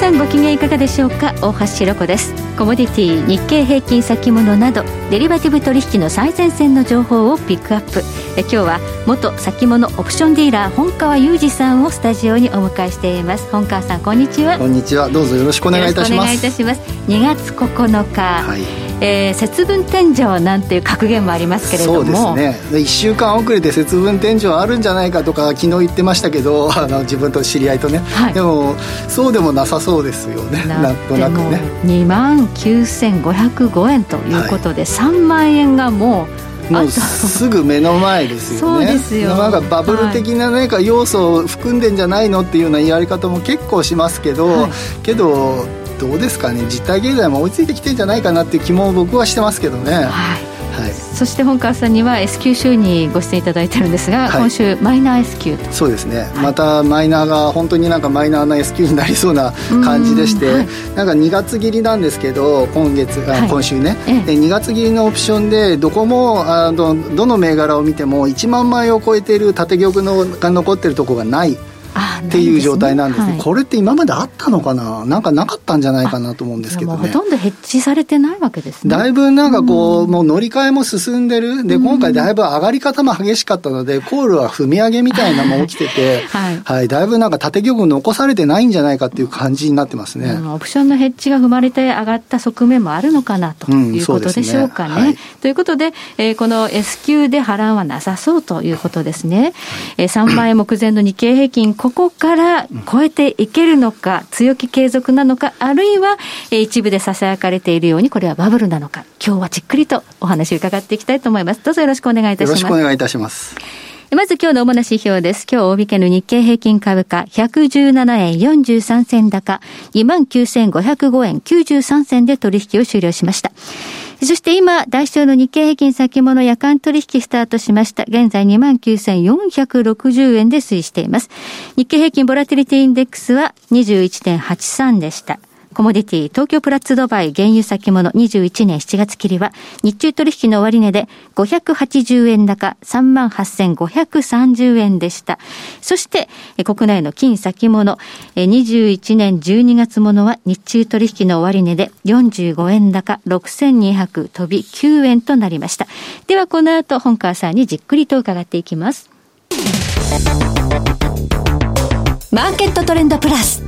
皆さんご機嫌いかがでしょうか？大橋ろ子です。コモディティ日経平均先物などデリバティブ取引の最前線の情報をピックアップ。え今日は元先物オプションディーラー本川裕二さんをスタジオにお迎えしています。本川さんこんにちは。こんにちは。どうぞよろしくお願いいたします。お願いいたします。2月9日、はいえー、節分天井なんていう格言もありますけれども。そうですね。1週間遅れて節分天井あるんじゃないかとか昨日言ってましたけど あの自分と知り合いとね、はい、でもそうでもなさそうですよね。なんとなくね。2万9505円ということで、はい、3万円がもうもうすぐ目の前ですよね。そうですよ。なんかバブル的な何か要素を含んでんじゃないのっていうようなやり方も結構しますけど、はい、けどどうですかね。実体経済も追いついてきてんじゃないかなっていう気も僕はしてますけどね。はい。はい、そして本川さんには S q 週にご出演いただいてるんですが、はい、今週マイナー S q とそうですね、はい、またマイナーが本当になんかマイナーな S q になりそうな感じでして、はい、なんか2月切りなんですけど今月、あ今週ね、で2月切りのオプションでどこもあどどの銘柄を見ても1万枚を超えている縦玉のが残ってるところがないっていう状態なんですね、はい、これって今まであったのかな？なんかなかったんじゃないかなと思うんですけどね。ほとんどヘッジされてないわけですね。だいぶなんかこう、うん、もう乗り換えも進んでる。で今回だいぶ上がり方も激しかったのでコールは踏み上げみたいなのも起きてて、はい、はい、だいぶなんか縦玉残されてないんじゃないかっていう感じになってますね、うん、オプションのヘッジが踏まれて上がった側面もあるのかなということでしょうかね。うんね。はい、ということで、えー、この S q で波乱はなさそうということですね。えー、3万円目前の日経平均、ここから超えていけるのか、強気継続なのか、あるいは、え一部で囁かれているように、これはバブルなのか、今日はじっくりとお話を伺っていきたいと思います。どうぞよろしくお願いいたします。よろしくお願いいたします。まず今日の主な指標です。今日大引けの日経平均株価117円43銭高、29,505円93銭で取引を終了しました。そして今、代償の日経平均先物夜間取引スタートしました。現在29,460円で推移しています。日経平均ボラティリティインデックスは21.83でした。コモディティ、東京プラッツドバイ原油先物21年7月切りは、日中取引の終値で580円高38,530円でした。そして、国内の金先物、21年12月ものは日中取引の終値で45円高6,200飛び9円となりました。ではこの後、本川さんにじっくりと伺っていきます。マーケットトレンドプラス。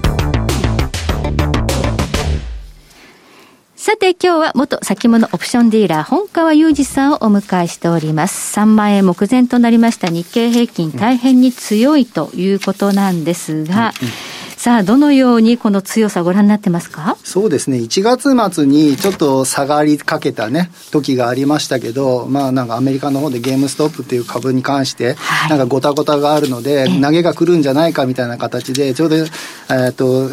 さて今日は元先物オプションディーラー本川裕二さんをお迎えしております。3万円目前となりました日経平均大変に強いということなんですが、うんうんさあ、どのようにこの強さご覧になってますか？そうですね、1月末にちょっと下がりかけたね、時がありましたけど、まあなんかアメリカの方でゲームストップっていう株に関して、なんかごたごたがあるので、投げが来るんじゃないかみたいな形で、ちょうど、えっと、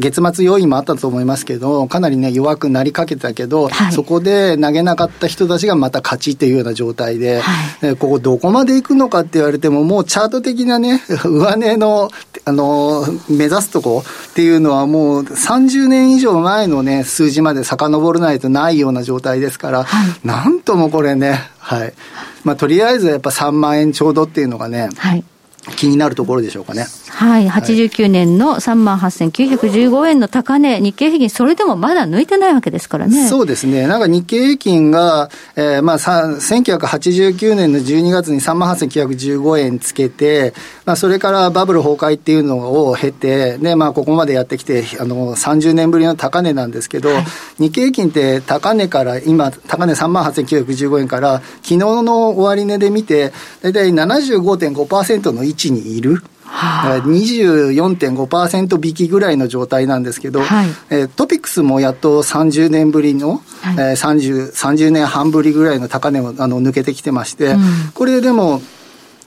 月末要因もあったと思いますけど、かなりね、弱くなりかけたけど、はい、そこで投げなかった人たちがまた勝ちっていうような状態で、はい、ここどこまで行くのかって言われても、もうチャート的なね、上値の、あの、目指すとこっていうのはもう30年以上前のね、数字まで遡らないとないような状態ですから、はい、なんともこれね、はい。まあ、とりあえずやっぱ3万円ちょうどっていうのがね、はい、気になるところでしょうかね。はい、89年の3万8915円の高値、日経平均、それでもまだ抜いてないわけですからね。そうですね。なんか日経平均が、えー、まあ、1989年の12月に3万8915円つけて、まあ、それからバブル崩壊っていうのを経て、で、まあ、ここまでやってきて、あの、30年ぶりの高値なんですけど、はい、日経平均って高値から、今、高値3万8915円から、昨日の終値で見て、大体75.5%の位置にいる。はあ、24.5%引きぐらいの状態なんですけど、はい、えー、トピックスもやっと30年ぶりの、はい、えー、30, 30年半ぶりぐらいの高値をあの抜けてきてまして、うん、これでも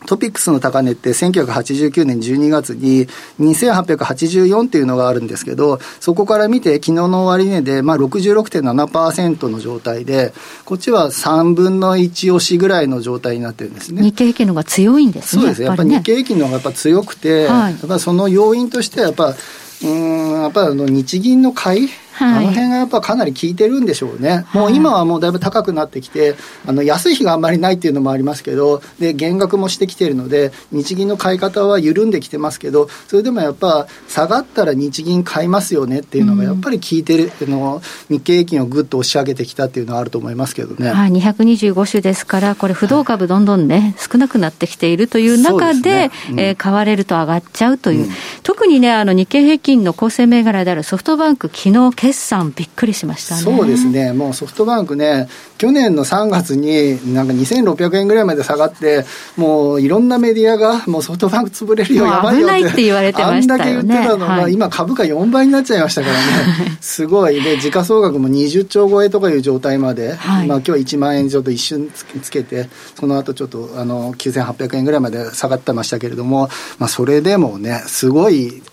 トピックスの高値って1989年12月に2884っていうのがあるんですけど、そこから見て昨日の終値でまあ66.7%の状態で、こっちは3分の1押しぐらいの状態になってるんですね。日経平均の方が強いんですね。そうです。やっぱり、ね、日経平均の方がやっぱ強くて、はい、やっぱその要因としてはやっぱうんやっぱりあの日銀の買いはい、あの辺がやっぱかなり効いてるんでしょうね、もう今はもうだいぶ高くなってきて、あの安い日があんまりないっていうのもありますけど、で減額もしてきてるので、日銀の買い方は緩んできてますけど、それでもやっぱ、下がったら日銀買いますよねっていうのが、やっぱり効いてる、うん、の日経平均をぐっと押し上げてきたっていうのはあると思いますけどね。はい、225種ですから、これ、不動株、どんどんね、少なくなってきているという中で、でね。うん、えー、買われると上がっちゃうという、うん、特にね、あの日経平均の構成銘柄であるソフトバンク、昨日決算びっくりりしましたね。そうですね、もうソフトバンクね、去年の3月に、なんか2600円ぐらいまで下がって、もういろんなメディアが、もうソフトバンク潰れるよ、やばいよってって言われてましたよ、ね、あんだけ言ってたのが、はい、今、株価4倍になっちゃいましたからね、すごい、で、時価総額も20兆超えとかいう状態まで、はい、まあ今日1万円ちょっと一瞬つけて、その後ちょっとあの9800円ぐらいまで下がってましたけれども、まあ、それでもね、すごい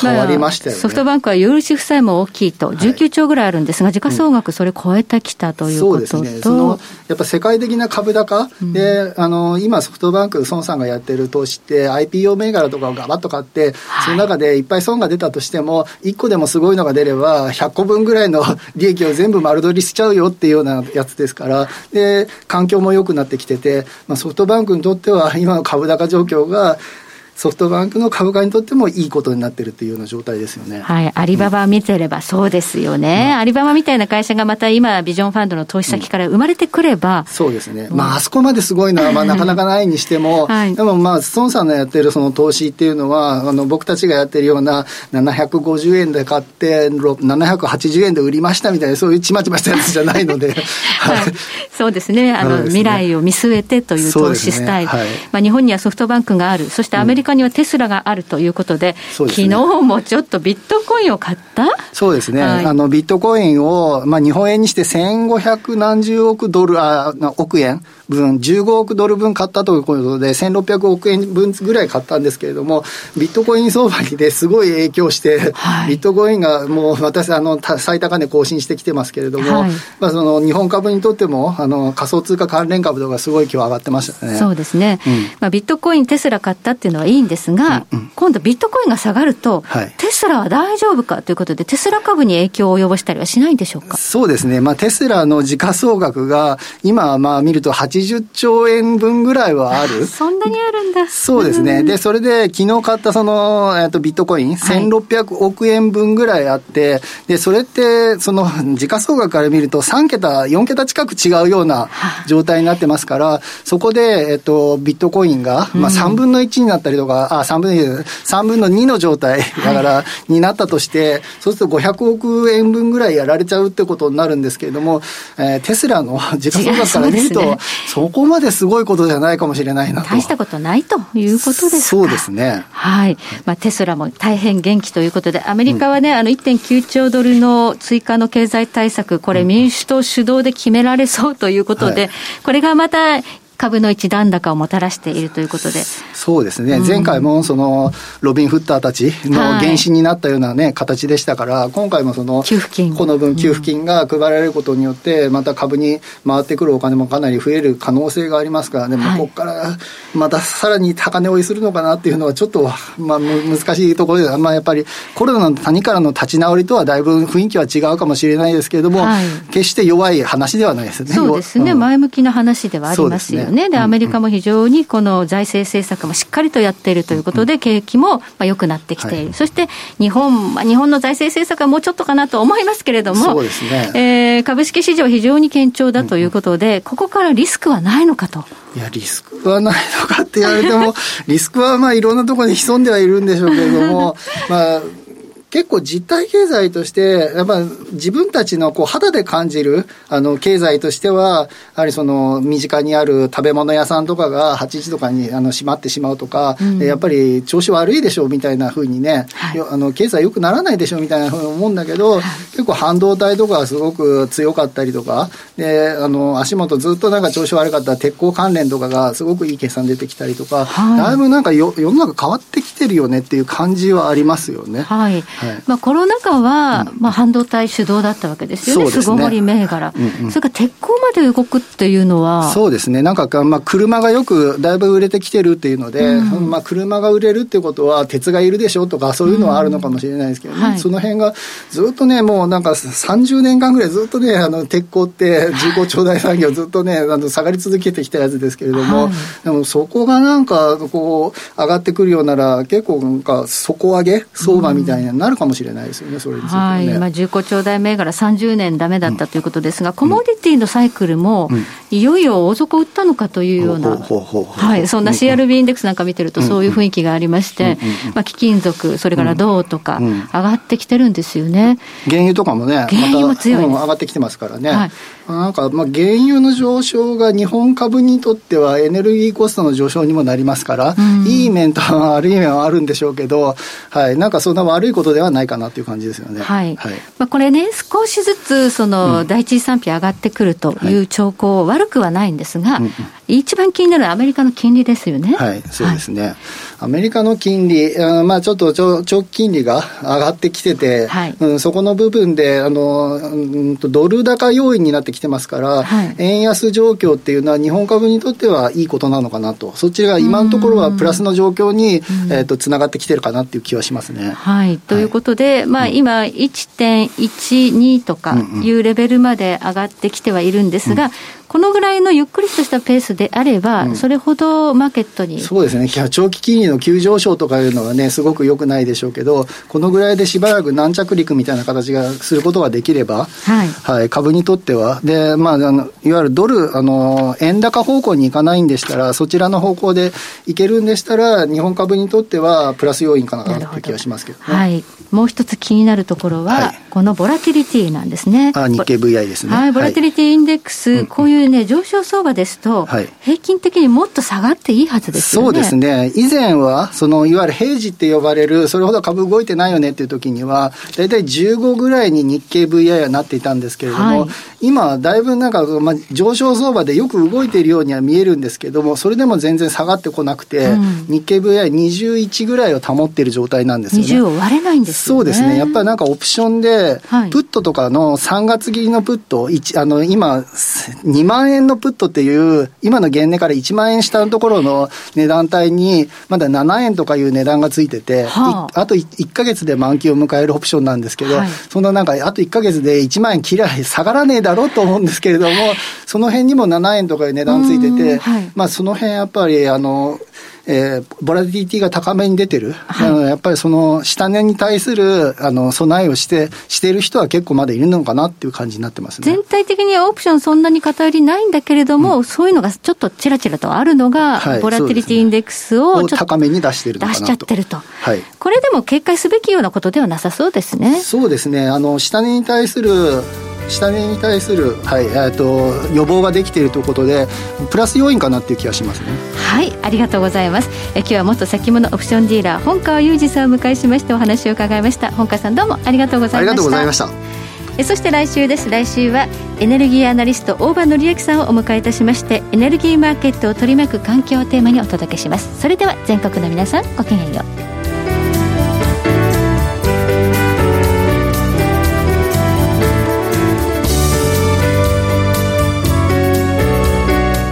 変わりましたよね、ソフトバンクは有利子負債も大きいと、19兆ぐらいあるんですが、時価総額、それ超えてきたということと、そうですね、そのやっぱ世界的な株高、うん、であの今、ソフトバンク、孫さんがやってる投資って、IPO 銘柄とかをガバッと買って、はい、その中でいっぱい損が出たとしても、1個でもすごいのが出れば、100個分ぐらいの 利益を全部丸取りしちゃうよっていうようなやつですから、で環境も良くなってきてて、まあ、ソフトバンクにとっては、今の株高状況が、ソフトバンクの株価にとってもいいことになってるというような状態ですよね。はい。アリババ見てればそうですよね。うん、アリババみたいな会社がまた今、ビジョンファンドの投資先から生まれてくれば。うん、そうですね。まあ、あそこまですごいのは、まあ、なかなかないにしても、はい、でもまあ、孫さんのやってるその投資っていうのは、あの、僕たちがやってるような750円で買って、780円で売りましたみたいな、そういうちまちましたやつじゃないので。はい。そうですね。あの、ね、未来を見据えてという投資スタイル。ねはい、まあ、日本にはソフトバンクがある。そしてアメリカにはテスラがあるということで、うん、昨日もちょっとビットコインを買った？そうですね、はい、あのビットコインを、まあ、日本円にして1500何十億ドルあ億円分、15億ドル分買ったということで、1600億円分ぐらい買ったんですけれども、ビットコイン相場にですごい影響して、はい、ビットコインがもう私、あの最高値更新してきてますけれども、はい、まあ、その日本株にとってもあの仮想通貨関連株とかすごい今日上がってましたね。そうですね、うん、まあ、ビットコイン、テスラ買ったっていうのはいいんですが、うんうん、今度ビットコインが下がると、はい、テスラは大丈夫かということで、テスラ株に影響を及ぼしたりはしないんでしょうか？そうですね、まあ、テスラの時価総額が今、まあ見ると80兆円円分ぐらいはある。そんなにあるんだ。そうですね。で、それで昨日買ったその、えっと、ビットコイン、1600億円分ぐらいあって、で、それって、その、時価総額から見ると3桁、4桁近く違うような状態になってますから、そこで、えっと、ビットコインが、まあ、3分の1になったりとか、あ、3分の2、3分の2の状態だから、になったとして、そうすると500億円分ぐらいやられちゃうってことになるんですけれども、えー、テスラの時価総額から見ると、そこまですごいことじゃないかもしれないな大したことないということですそうですね。はい。まあ、テスラも大変元気ということで、アメリカはね、うん、あの1.9兆ドルの追加の経済対策、これ民主党主導で決められそうということで、はい、これがまた株の一段高をもたらしているということで。そうですね。うん、前回もその、ロビン・フッターたちの原資になったようなね、はい、形でしたから、今回もその、給付金。この分給付金が配られることによって、また株に回ってくるお金もかなり増える可能性がありますから、でもここからまたさらに高値追いするのかなっていうのはちょっと、まあ、難しいところで、まあ、やっぱりコロナの谷からの立ち直りとはだいぶ雰囲気は違うかもしれないですけれども、はい、決して弱い話ではないですね。そうですね。うん、前向きな話ではありますよね。ね。で、アメリカも非常にこの財政政策もしっかりとやっているということで、景気もまあ良くなってきている。はい、そして日本、まあ、日本の財政政策はもうちょっとかなと思いますけれども、そうですね。えー、株式市場非常に堅調だということで、ここからリスクはないのかと。いや、リスクはないのかって言われても、リスクはまあいろんなところに潜んではいるんでしょうけれども、まあ、結構実体経済として、やっぱ自分たちのこう肌で感じるあの経済としては、やはりその身近にある食べ物屋さんとかが8時とかにあの閉まってしまうとか、うん、やっぱり調子悪いでしょうみたいなふうにね、はい、あの経済良くならないでしょうみたいなふうに思うんだけど、はい、結構半導体とかすごく強かったりとか、であの足元ずっとなんか調子悪かった鉄鋼関連とかがすごくいい決算出てきたりとか、はい、だいぶなんかよ世の中変わってきてるよねっていう感じはありますよね。はいまあ、コロナ禍は、まあ、半導体主導だったわけですよね、巣ごもり銘柄、うんうん、それから鉄鋼まで動くっていうのは。そうですね、なんか、まあ、車がよくだいぶ売れてきてるっていうので、うん、まあ、車が売れるってことは、鉄がいるでしょとか、そういうのはあるのかもしれないですけどね、うんはい、その辺がずっとね、もうなんか30年間ぐらいずっとね、あの鉄鋼って重工長大産業ずっとね、あの下がり続けてきたやつですけれども、はい、でもそこがなんかこう上がってくるようなら結構なんか底上げ相場みたいになるかもしれないですよね、それについて、ね、はい。まあ、重工長大銘柄30年だめだったということですが、うん、コモディティのサイクルも、うん、いよいよ大底を打ったのかというような、はい、そんな CRB インデックスなんか見てるとそういう雰囲気がありまして、まあ、貴金属それから銅とか上がってきてるんですよね、原油とかもね原油も強い、ま、上がってきてますからね、はい、なんか、まあ、原油の上昇が日本株にとってはエネルギーコストの上昇にもなりますから、うん、いい面と悪い面はあるんでしょうけど、はい、なんかそんな悪いことではないかなという感じですよね。はい。はい、まあ、これね、少しずつ、その、第一次産費上がってくるという兆候、悪くはないんですが、一番気になるアメリカの金利ですよね。はい、そうですね。はい、アメリカの金利、まあ、ちょっと長期金利が上がってきてて、はい、うん、そこの部分で、あの、うん、ドル高要因になってきてますから、はい、円安状況っていうのは日本株にとってはいいことなのかなと、そっちが今のところはプラスの状況に、えっ、と、つながってきてるかなっていう気はしますね。はい。ということで、まあ、今、1.12とかいうレベルまで上がってきてはいるんですが、うんこのぐらいのゆっくりとしたペースであれば、うん、それほどマーケットに。そうですね、長期金利の急上昇とかいうのはね、すごくよくないでしょうけど、このぐらいでしばらく軟着陸みたいな形がすることができれば、はい。はい、株にとっては、でまあ、あのいわゆるドルあの、円高方向に行かないんでしたら、そちらの方向でいけるんでしたら、日本株にとってはプラス要因かなという気がしますけど、ね、はい、もう一つ気になるところは、はい、このボラティリティなんですね。あ日経 VI ですね。はい、ボラティリティインデックス、こういうね、上昇相場ですと、はい、平均的にもっと下がっていいはずですよね。そうですね。以前は、その、いわゆる平時って呼ばれる、それほど株動いてないよねっていう時には、大体15ぐらいに日経 VI はなっていたんですけれども、はい、今、だいぶなんか、まあ、上昇相場でよく動いているようには見えるんですけども、それでも全然下がってこなくて、うん、日経 VI21 ぐらいを保っている状態なんですよね。20を割れないんですよね。そうですね。やっぱりなんかオプションで、プットとかの3月切りのプット、あの、今、2万円のプットっていう、今の原値から1万円下のところの値段帯に、まだ7円とかいう値段がついてて、はあ、あと 1, 1ヶ月で満期を迎えるオプションなんですけど、はい、そのなんか、あと1ヶ月で1万円切ら下がらねえだろうと思うんですけれども、その辺にも7円とかいう値段ついてて、はい、まあその辺やっぱり、あの、えー、ボラティリティが高めに出てる、はい、やっぱりその下値に対するあの備えをしてしている人は結構まだいるのかなっていう感じになってますね。全体的にはオプションそんなに偏りないんだけれども、うん、そういうのがちょっとちらちらとあるのが、はい、ボラティリティインデックスを高めに出してる出しちゃってると、はい、これでも警戒すべきようなことではなさそうですね。そうですね。あの下値に対する下値に対する、はいえーと、予防ができているということでプラス要因かなっていう気がしますね。はいありがとうございます。え今日は元先物オプションディーラー本川裕二さんを迎えしましてお話を伺いました。本川さんどうもありがとうございました。ありがとうございました。えそして来週です。来週はエネルギーアナリスト大場紀之さんをお迎えいたしましてエネルギーマーケットを取り巻く環境をテーマにお届けします。それでは全国の皆さんごきげんよう